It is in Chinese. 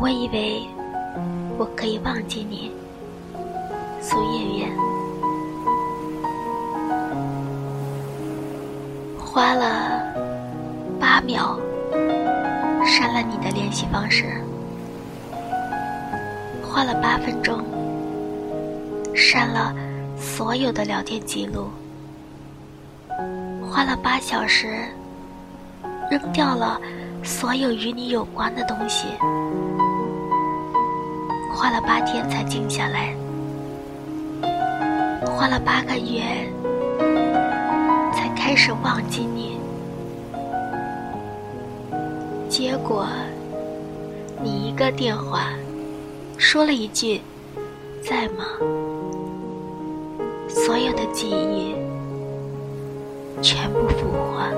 我以为我可以忘记你，苏月月。花了八秒删了你的联系方式，花了八分钟删了所有的聊天记录，花了八小时扔掉了所有与你有关的东西，花了八天才静下来，花了八个月才。开始忘记你，结果你一个电话，说了一句“在吗”，所有的记忆全部复活。